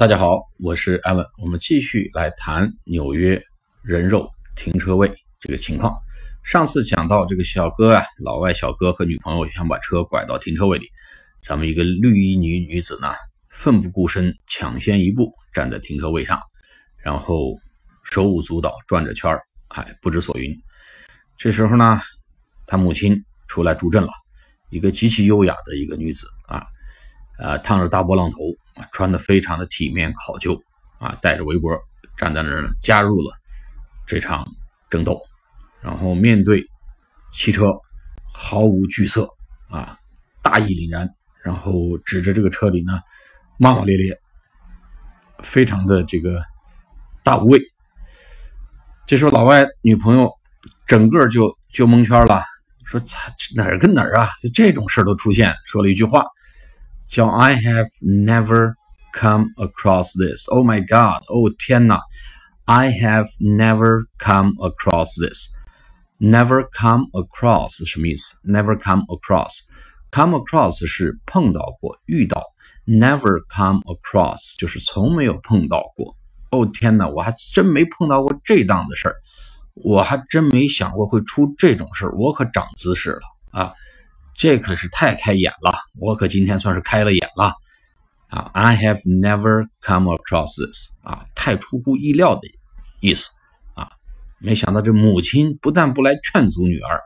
大家好，我是艾文，我们继续来谈纽约人肉停车位这个情况。上次讲到这个小哥啊，老外小哥和女朋友想把车拐到停车位里，咱们一个绿衣女女子呢，奋不顾身抢先一步站在停车位上，然后手舞足蹈转着圈儿，哎，不知所云。这时候呢，他母亲出来助阵了，一个极其优雅的一个女子啊。呃，烫着大波浪头穿的非常的体面考究啊，戴着围脖站在那儿呢，加入了这场争斗，然后面对汽车毫无惧色啊，大义凛然，然后指着这个车里呢骂骂咧咧，非常的这个大无畏。这时候老外女朋友整个就就蒙圈了，说操哪儿跟哪儿啊，就这种事都出现，说了一句话。叫 I have never come across this. Oh my God! 哦天哪！I have never come across this. Never come across 什么意思？Never come across. Come across 是碰到过、遇到。Never come across 就是从没有碰到过。哦天哪！我还真没碰到过这档子事儿，我还真没想过会出这种事儿，我可长姿势了啊！ 这可是太开眼了，我可今天算是开了眼了啊！I have never come across this 啊，太出乎意料的意思啊！没想到这母亲不但不来劝阻女儿，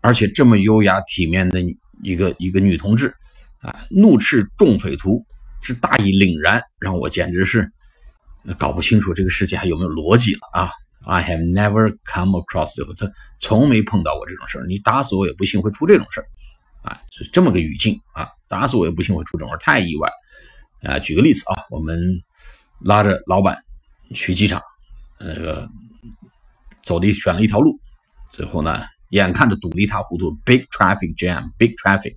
而且这么优雅体面的一个一个女同志啊，怒斥众匪徒之大义凛然，让我简直是搞不清楚这个世界还有没有逻辑了啊！I have never come across this，他从没碰到过这种事儿，你打死我也不信会出这种事儿。啊，是这么个语境啊！打死我也不信会出这种事，太意外啊！举个例子啊，我们拉着老板去机场，那个走的选了一条路，最后呢，眼看着堵得一塌糊涂，big traffic jam，big traffic，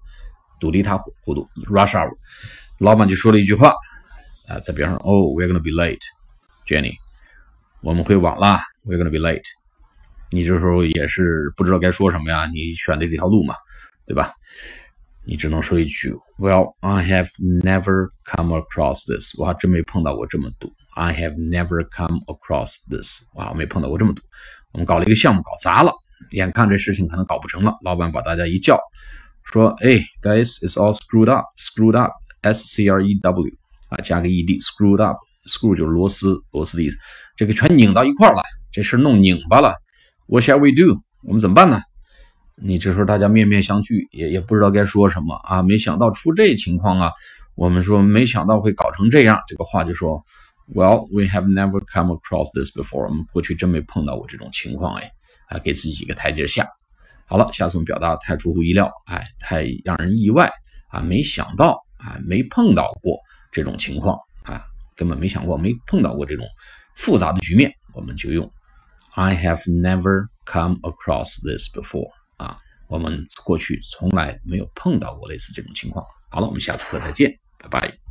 堵得一塌糊涂，rush hour，老板就说了一句话啊，在边上，Oh, we're gonna be late, Jenny，我们会晚了，we're gonna be late。你这时候也是不知道该说什么呀？你选的这条路嘛。对吧？你只能说一句：“Well, I have never come across this。”我还真没碰到过这么堵。I have never come across this。哇，没碰到过这么堵。我们搞了一个项目，搞砸了，眼看这事情可能搞不成了。老板把大家一叫，说：“哎，guys, it's all screwed up. Screwed up. S C R E W 啊，加个 E D. Screwed up. Screw 就是螺丝，螺丝的意思。这个全拧到一块了，这事弄拧巴了。What shall we do？我们怎么办呢？”你这时候大家面面相觑，也也不知道该说什么啊！没想到出这情况啊！我们说没想到会搞成这样，这个话就说，Well, we have never come across this before。我们过去真没碰到过这种情况哎，啊，给自己一个台阶下。好了，下次我们表达太出乎意料，哎，太让人意外啊！没想到啊，没碰到过这种情况啊，根本没想过，没碰到过这种复杂的局面，我们就用 I have never come across this before。啊，我们过去从来没有碰到过类似这种情况。好了，我们下次课再见，拜拜。